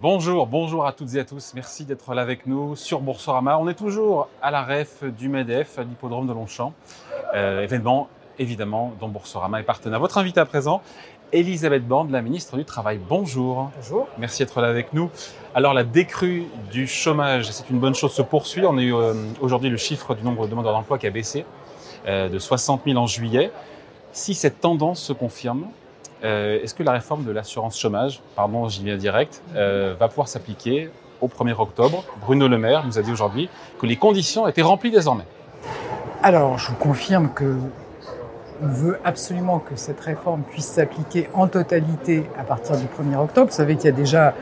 Bonjour, bonjour à toutes et à tous. Merci d'être là avec nous sur Boursorama. On est toujours à la REF du MEDEF, à l'hippodrome de Longchamp. Euh, événement, évidemment, dont Boursorama est partenaire. Votre invité à présent, Elisabeth Borne, la ministre du Travail. Bonjour. Bonjour. Merci d'être là avec nous. Alors, la décrue du chômage, c'est une bonne chose, se poursuit. On a eu euh, aujourd'hui le chiffre du nombre de demandeurs d'emploi qui a baissé euh, de 60 000 en juillet. Si cette tendance se confirme, euh, est-ce que la réforme de l'assurance chômage, pardon, j'y viens direct, euh, va pouvoir s'appliquer au 1er octobre? Bruno Le Maire nous a dit aujourd'hui que les conditions étaient remplies désormais. Alors, je vous confirme que on veut absolument que cette réforme puisse s'appliquer en totalité à partir du 1er octobre. Vous savez qu'il y a déjà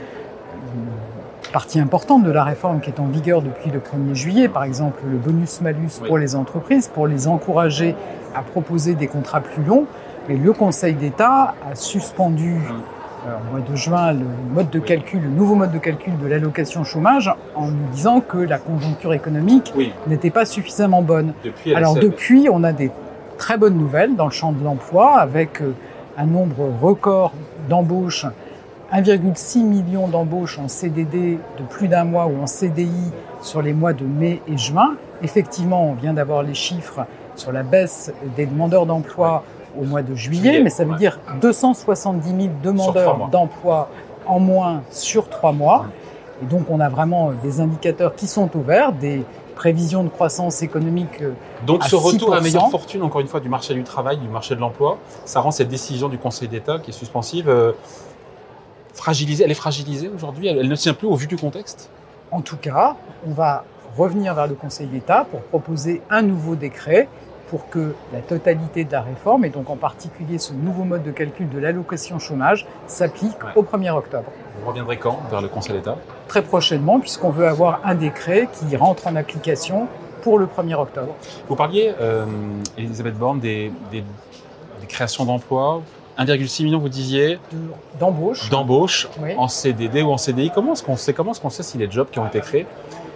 une partie importante de la réforme qui est en vigueur depuis le 1er juillet, par exemple le bonus-malus Oui. pour les entreprises, pour les encourager à proposer des contrats plus longs. Le Conseil d'État a suspendu euh, au mois de juin le mode de calcul, le nouveau mode de calcul de l'allocation chômage en nous disant que la conjoncture économique Oui, n'était pas suffisamment bonne. depuis Alors depuis, on a des très bonnes nouvelles dans le champ de l'emploi avec euh, un nombre record d'embauches, 1,6 million d'embauches en CDD de plus d'un mois ou en CDI sur les mois de mai et juin. Effectivement, on vient d'avoir les chiffres sur la baisse des demandeurs d'emploi au mois de juillet, Juillet, mais ça veut ouais. dire 270 000 trois demandeurs d'emploi en moins sur trois mois. Et donc on a vraiment euh, des indicateurs qui sont au vert, des prévisions de croissance économique euh, Donc à ce retour à 6%. meilleure fortune, encore une fois, du marché du travail, du marché de l'emploi, ça rend cette décision du Conseil d'État qui est suspensive euh, fragilisée. Elle est fragilisée aujourd'hui, elle, elle ne tient plus au vu du contexte? En tout cas, on va revenir vers le Conseil d'État pour proposer un nouveau décret pour que la totalité de la réforme, et donc en particulier ce nouveau mode de calcul de l'allocation chômage, s'applique Ouais. au 1er octobre. Vous reviendrez quand? Vers le Conseil d'État? Très prochainement, puisqu'on veut avoir un décret qui rentre en application pour le 1er octobre. Vous parliez, euh, Elisabeth Borne, des, des- des créations d'emplois. 1,6 million, vous disiez, De- D'embauche. d'embauches Oui. en CDD ou en CDI. Comment est-ce qu'on sait, comment est-ce qu'on sait si les jobs qui ont été créés,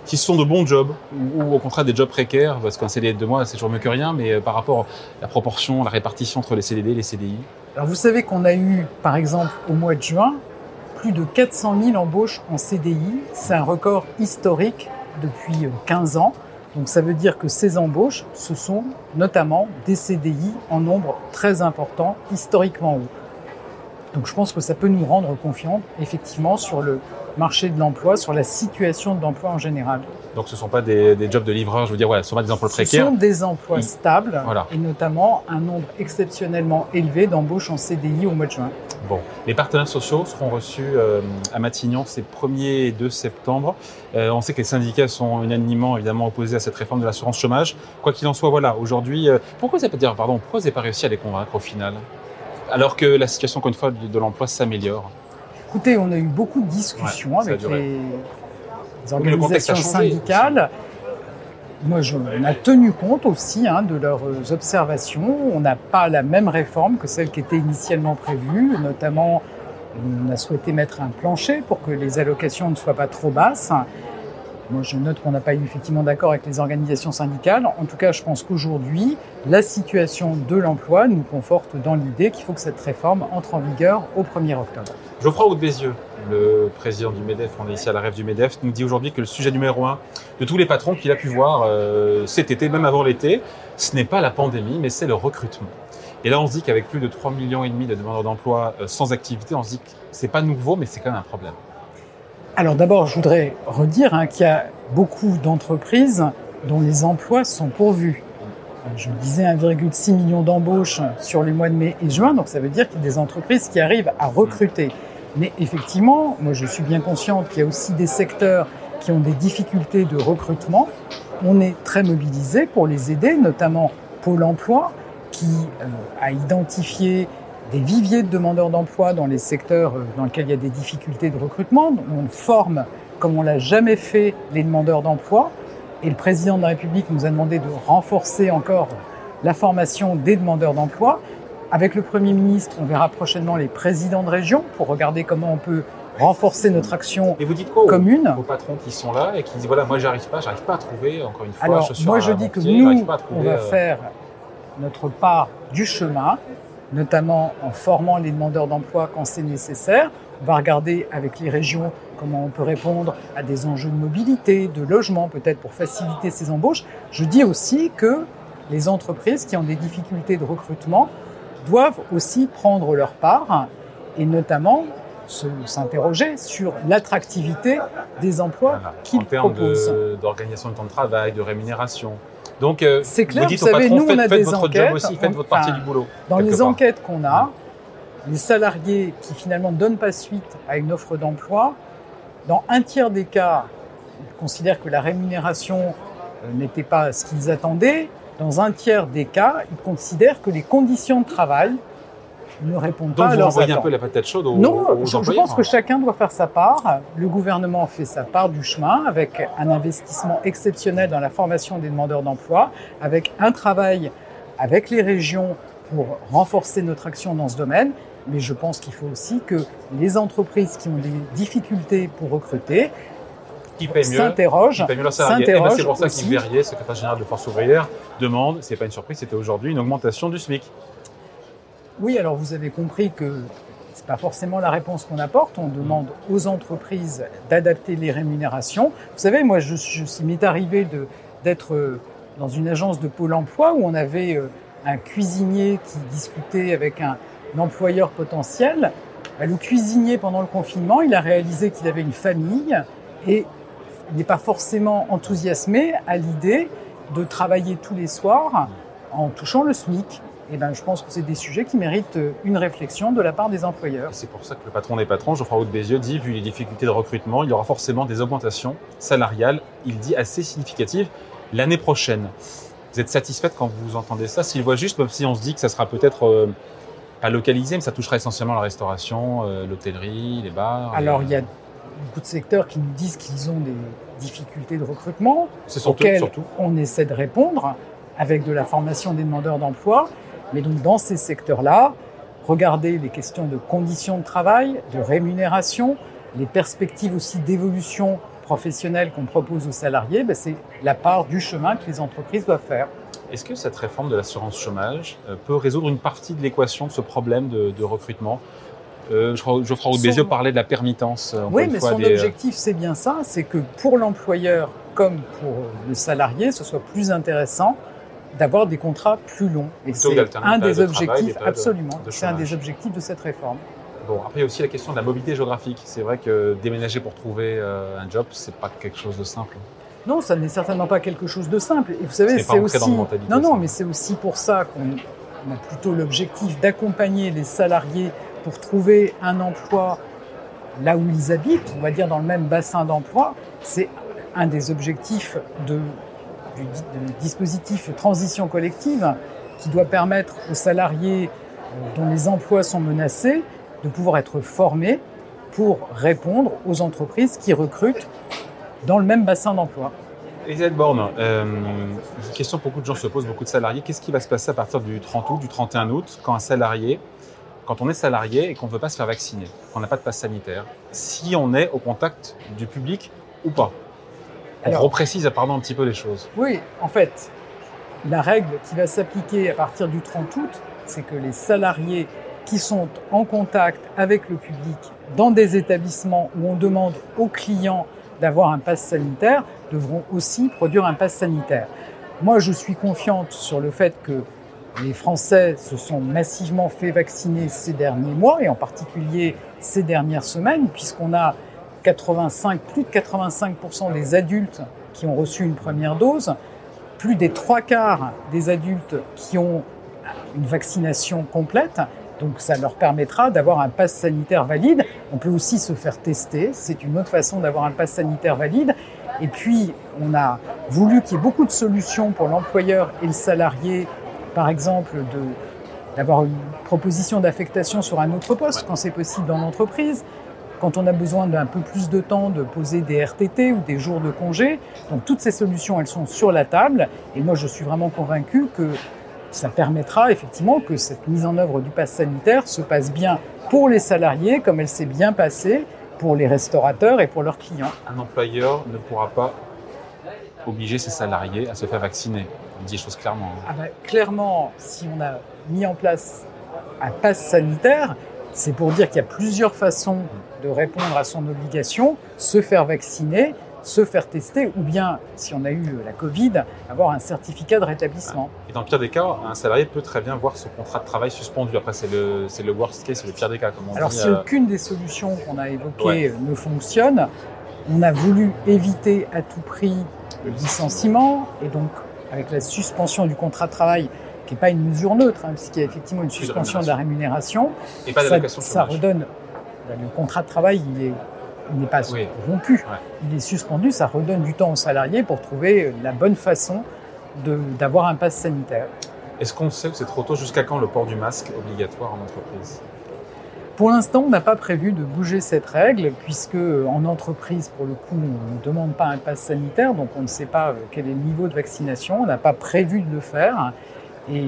ce sont de bons jobs ou, au contraire des jobs précaires, parce qu'un CDD de deux mois, c'est toujours mieux que rien, mais euh, par rapport à la proportion, la répartition entre les CDD et les CDI Alors vous savez qu'on a eu, par exemple, au mois de juin, plus de 400 000 embauches en CDI. C'est un record historique depuis euh, 15 ans. Donc ça veut dire que ces embauches, ce sont notamment des CDI en nombre très important, historiquement haut. Donc je pense que ça peut nous rendre confiants, effectivement, sur le marché de l'emploi, sur la situation de l'emploi en général. Donc ce ne sont pas des, des jobs de livreur, je veux dire, voilà, ce sont pas des emplois Ce précaires. sont des emplois stables Voilà. et notamment un nombre exceptionnellement élevé d'embauches en CDI au mois de juin. Bon, les partenaires sociaux seront reçus euh, à Matignon ces 1er et 2 septembre. Euh, on sait que les syndicats sont unanimement évidemment opposés à cette réforme de l'assurance chômage. Quoi qu'il en soit, voilà, aujourd'hui, euh, pourquoi vous n'avez pas dire, pardon, pourquoi vous n'avez pas réussi à les convaincre au final, alors que la situation encore une fois de, de l'emploi s'améliore Écoutez, on a eu beaucoup de discussions Ouais, avec les, le organisations syndicales. Moi, je, on a tenu compte aussi hein, de leurs observations. On n'a pas la même réforme que celle qui était initialement prévue. Notamment, on a souhaité mettre un plancher pour que les allocations ne soient pas trop basses. Moi, je note qu'on n'a pas eu effectivement d'accord avec les organisations syndicales. En tout cas, je pense qu'aujourd'hui, la situation de l'emploi nous conforte dans l'idée qu'il faut que cette réforme entre en vigueur au 1er octobre. Geoffroy Bézieux, le président du MEDEF, on est ici à la rêve du MEDEF, nous dit aujourd'hui que le sujet numéro un de tous les patrons qu'il a pu voir euh, cet été, même avant l'été, ce n'est pas la pandémie, mais c'est le recrutement. Et là, on se dit qu'avec plus de 3 millions de demandeurs d'emploi euh, sans activité, on se dit que c'est pas nouveau, mais c'est quand même un problème. Alors d'abord, je voudrais redire hein, qu'il y a beaucoup d'entreprises dont les emplois sont pourvus. Euh, Je disais, 1,6 million d'embauches sur les mois de mai et juin, donc ça veut dire qu'il y a des entreprises qui arrivent à recruter. Mais effectivement, moi je suis bien consciente qu'il y a aussi des secteurs qui ont des difficultés de recrutement. On est très mobilisé pour les aider, notamment Pôle Emploi, qui euh, a identifié des viviers de demandeurs d'emploi dans les secteurs euh, dans lesquels il y a des difficultés de recrutement. On forme, comme on l'a jamais fait, les demandeurs d'emploi. Et le président de la République nous a demandé de renforcer encore la formation des demandeurs d'emploi. Avec le Premier ministre, on verra prochainement les présidents de région pour regarder comment on peut renforcer notre action Et vous dites quoi aux, commune. aux patrons qui sont là et qui disent voilà, moi j'arrive pas, j'arrive pas à trouver, encore une fois, Alors, moi, je dis que nous, on va euh, faire notre part du chemin, notamment en formant les demandeurs d'emploi quand c'est nécessaire. On va regarder avec les régions comment on peut répondre à des enjeux de mobilité, de logement peut-être pour faciliter ces embauches. Je dis aussi que les entreprises qui ont des difficultés de recrutement doivent aussi prendre leur part et notamment s'interroger sur l'attractivité des emplois Voilà. qu'ils En termes proposent. de- d'organisation de, temps de travail, de rémunération. Donc, euh, C'est clair, vous dites vous savez, patron, nous, on a faites des votre enquêtes, job aussi, faites on- votre partie enfin, du boulot. Dans les part. enquêtes qu'on a, les salariés qui finalement ne donnent pas suite à une offre d'emploi, dans un tiers des cas, ils considèrent que la rémunération euh, n'était pas ce qu'ils attendaient. Dans un tiers des cas, ils considèrent que les conditions de travail ne répondent Donc, pas à vous envoyez un peu la patate chaude aux, Non, aux je, pense que chacun doit faire sa part. Le gouvernement fait sa part du chemin avec un investissement exceptionnel dans la formation des demandeurs d'emploi, avec un travail avec les régions pour renforcer notre action dans ce domaine. Mais je pense qu'il faut aussi que les entreprises qui ont des difficultés pour recruter s'interrogent. Eh ben, c'est pour ça qu'Yves Verrier, secrétaire général de Force ouvrière, demande, c'est pas une surprise, c'était aujourd'hui, une augmentation du SMIC. Oui, alors vous avez compris que c'est pas forcément la réponse qu'on apporte. On demande aux entreprises d'adapter les rémunérations. Vous savez, moi, je, je, il m'est arrivé d'être euh, dans une agence de Pôle emploi où on avait euh, un cuisinier qui discutait avec un, un employeur potentiel. Bah, Le cuisinier, pendant le confinement, il a réalisé qu'il avait une famille et il n'est pas forcément enthousiasmé à l'idée de travailler tous les soirs en touchant le SMIC. Et ben, je pense que c'est des sujets qui méritent euh, une réflexion de la part des employeurs. C'est pour ça que le patron des patrons, Geoffroy de Bézieux, dit, vu les difficultés de recrutement, il y aura forcément des augmentations salariales, il dit assez significatives, l'année prochaine. Vous êtes satisfaite quand vous entendez ça S'il voit juste, même si on se dit que ça sera peut-être euh, pas localisé, mais ça touchera essentiellement la restauration, euh, l'hôtellerie, les bars. Alors, les- il y a beaucoup de secteurs qui nous disent qu'ils ont des difficultés de recrutement, auxquelles surtout. on essaie de répondre avec de la formation des demandeurs d'emploi. Mais donc, dans ces secteurs-là, regardez les questions de conditions de travail, de rémunération, les perspectives aussi d'évolution professionnelle qu'on propose aux salariés, ben, c'est la part du chemin que les entreprises doivent faire. Est-ce que cette réforme de l'assurance chômage euh, peut résoudre une partie de l'équation de ce problème de, de recrutement? Euh, Geoffroy Bézieux parlait de la permittance. euh, Oui, mais fois, son des, euh, objectif, c'est bien ça, c'est que pour l'employeur comme pour le salarié, ce soit plus intéressant d'avoir des contrats plus longs. Et c'est un des objectifs, de- absolument. de C'est un des objectifs de cette réforme. Bon, après, il y a aussi la question de la mobilité géographique. C'est vrai que déménager pour trouver euh, un job, c'est pas quelque chose de simple. Non, ça n'est certainement pas quelque chose de simple. Et vous savez, C'est dans aussi. mentalités, Non, non, mais c'est aussi pour ça qu'on on a plutôt l'objectif d'accompagner les salariés pour trouver un emploi là où ils habitent, on va dire dans le même bassin d'emploi. C'est un des objectifs de, du, di- du dispositif transition collective qui doit permettre aux salariés euh, dont les emplois sont menacés de pouvoir être formés pour répondre aux entreprises qui recrutent dans le même bassin d'emploi. Elisabeth Borne, euh, une question que beaucoup de gens se posent, beaucoup de salariés. Qu'est-ce qui va se passer à partir du 30 août, du 31 août, quand un salarié, quand on est salarié et qu'on ne veut pas se faire vacciner, qu'on n'a pas de passe sanitaire, si on est au contact du public ou pas? On reprécise, pardon, un petit peu les choses. Oui, en fait, la règle qui va s'appliquer à partir du 30 août, c'est que les salariés qui sont en contact avec le public dans des établissements où on demande aux clients d'avoir un pass sanitaire devront aussi produire un pass sanitaire. Moi, je suis confiante sur le fait que les Français se sont massivement fait vacciner ces derniers mois et en particulier ces dernières semaines, puisqu'on a 85, plus de 85% des adultes qui ont reçu une première dose, plus des trois quarts des adultes qui ont une vaccination complète. Donc ça leur permettra d'avoir un pass sanitaire valide. On peut aussi se faire tester, c'est une autre façon d'avoir un pass sanitaire valide. Et puis on a voulu qu'il y ait beaucoup de solutions pour l'employeur et le salarié, par exemple de d'avoir une proposition d'affectation sur un autre poste quand c'est possible dans l'entreprise, quand on a besoin d'un peu plus de temps de poser des RTT ou des jours de congé. Donc toutes ces solutions, elles sont sur la table. Et moi, je suis vraiment convaincu que ça permettra effectivement que cette mise en œuvre du pass sanitaire se passe bien pour les salariés, comme elle s'est bien passée pour les restaurateurs et pour leurs clients. Un employeur ne pourra pas obliger ses salariés à se faire vacciner. On dit les choses clairement. hein. Ah ben, clairement, si on a mis en place un pass sanitaire, C'est pour dire qu'il y a plusieurs façons de répondre à son obligation, se faire vacciner, se faire tester, ou bien, si on a eu la Covid, avoir un certificat de rétablissement. Et dans le pire des cas, un salarié peut très bien voir son contrat de travail suspendu. Après, c'est le, c'est le worst case, c'est le pire des cas, comme on Alors, dit. si euh, aucune des solutions qu'on a évoquées Ouais. euh, ne fonctionne, on a voulu éviter à tout prix le licenciement, et donc avec la suspension du contrat de travail, qui n'est pas une mesure neutre, hein, puisqu'il y a effectivement une de suspension de la rémunération, et pas ça, d'allocation ça chômage. redonne. ben, Le contrat de travail, il est- il n'est pas Oui. rompu, Ouais. il est suspendu, ça redonne du temps aux salariés pour trouver la bonne façon d'avoir un pass sanitaire. Est-ce qu'on sait que c'est trop tôt? Jusqu'à quand le port du masque obligatoire en entreprise? Pour l'instant, on n'a pas prévu de bouger cette règle, puisque euh, en entreprise, pour le coup, on ne demande pas un pass sanitaire, donc on ne sait pas euh, quel est le niveau de vaccination, on n'a pas prévu de le faire. Et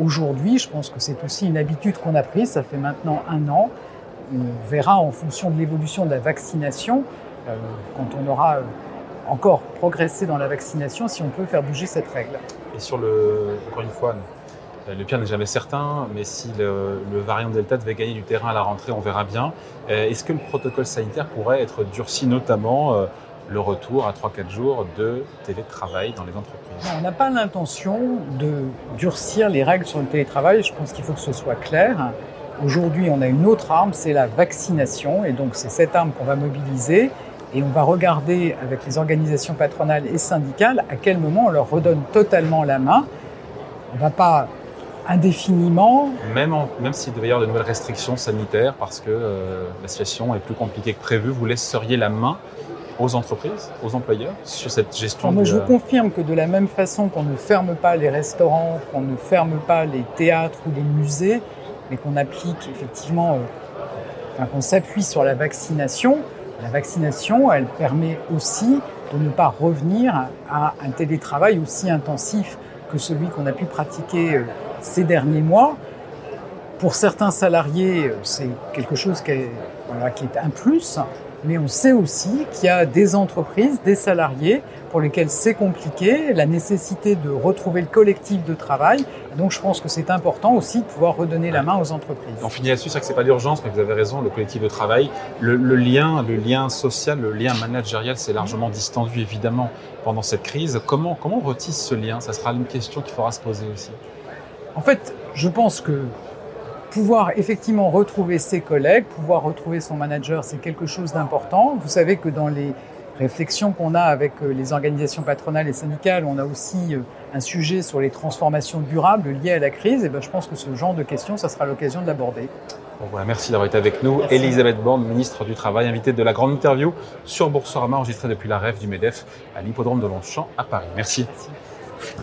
aujourd'hui, je pense que c'est aussi une habitude qu'on a prise, ça fait maintenant un an. On verra en fonction de l'évolution de la vaccination, euh, quand on aura euh, encore progressé dans la vaccination, si on peut faire bouger cette règle. Et sur le, encore une fois, euh, le pire n'est jamais certain, mais si le, variant Delta devait gagner du terrain à la rentrée, on verra bien. Est-ce que le protocole sanitaire pourrait être durci, notamment le retour à 3-4 jours de télétravail dans les entreprises On n'a pas l'intention de durcir les règles sur le télétravail. Je pense qu'il faut que ce soit clair. Aujourd'hui, on a une autre arme, c'est la vaccination. Et donc, c'est cette arme qu'on va mobiliser. Et on va regarder avec les organisations patronales et syndicales à quel moment on leur redonne totalement la main. On ne va pas indéfiniment. Même, en- même s'il devait y avoir de nouvelles restrictions sanitaires, parce que euh, la situation est plus compliquée que prévu, vous laisseriez la main aux entreprises, aux employeurs, sur cette gestion Enfin, moi, je euh, vous confirme que de la même façon qu'on ne ferme pas les restaurants, qu'on ne ferme pas les théâtres ou les musées, mais qu'on applique effectivement, euh, enfin, qu'on s'appuie sur la vaccination, la vaccination, elle permet aussi de ne pas revenir à un télétravail aussi intensif que celui qu'on a pu pratiquer euh, ces derniers mois. Pour certains salariés, euh, c'est quelque chose qui est, voilà, qui est un plus, mais on sait aussi qu'il y a des entreprises, des salariés pour lesquels c'est compliqué, la nécessité de retrouver le collectif de travail. Donc je pense que c'est important aussi de pouvoir redonner la main aux entreprises. On finit là-dessus, c'est que c'est pas l'urgence, mais vous avez raison, le collectif de travail, le, le lien, le lien social, le lien managérial s'est largement distendu évidemment pendant cette crise. Comment, comment on retisse ce lien? Ça sera une question qu'il faudra se poser aussi. En fait, je pense que pouvoir effectivement retrouver ses collègues, pouvoir retrouver son manager, c'est quelque chose d'important. Vous savez que dans les réflexions qu'on a avec euh, les organisations patronales et syndicales, on a aussi euh, un sujet sur les transformations durables liées à la crise. Et ben, je pense que ce genre de questions, ça sera l'occasion de l'aborder. Bon, voilà, merci d'avoir été avec nous. Merci. Elisabeth Borne, ministre du Travail, invitée de la grande interview sur Boursorama, enregistrée depuis la REF du MEDEF à l'hippodrome de Longchamp à Paris. Merci. Merci.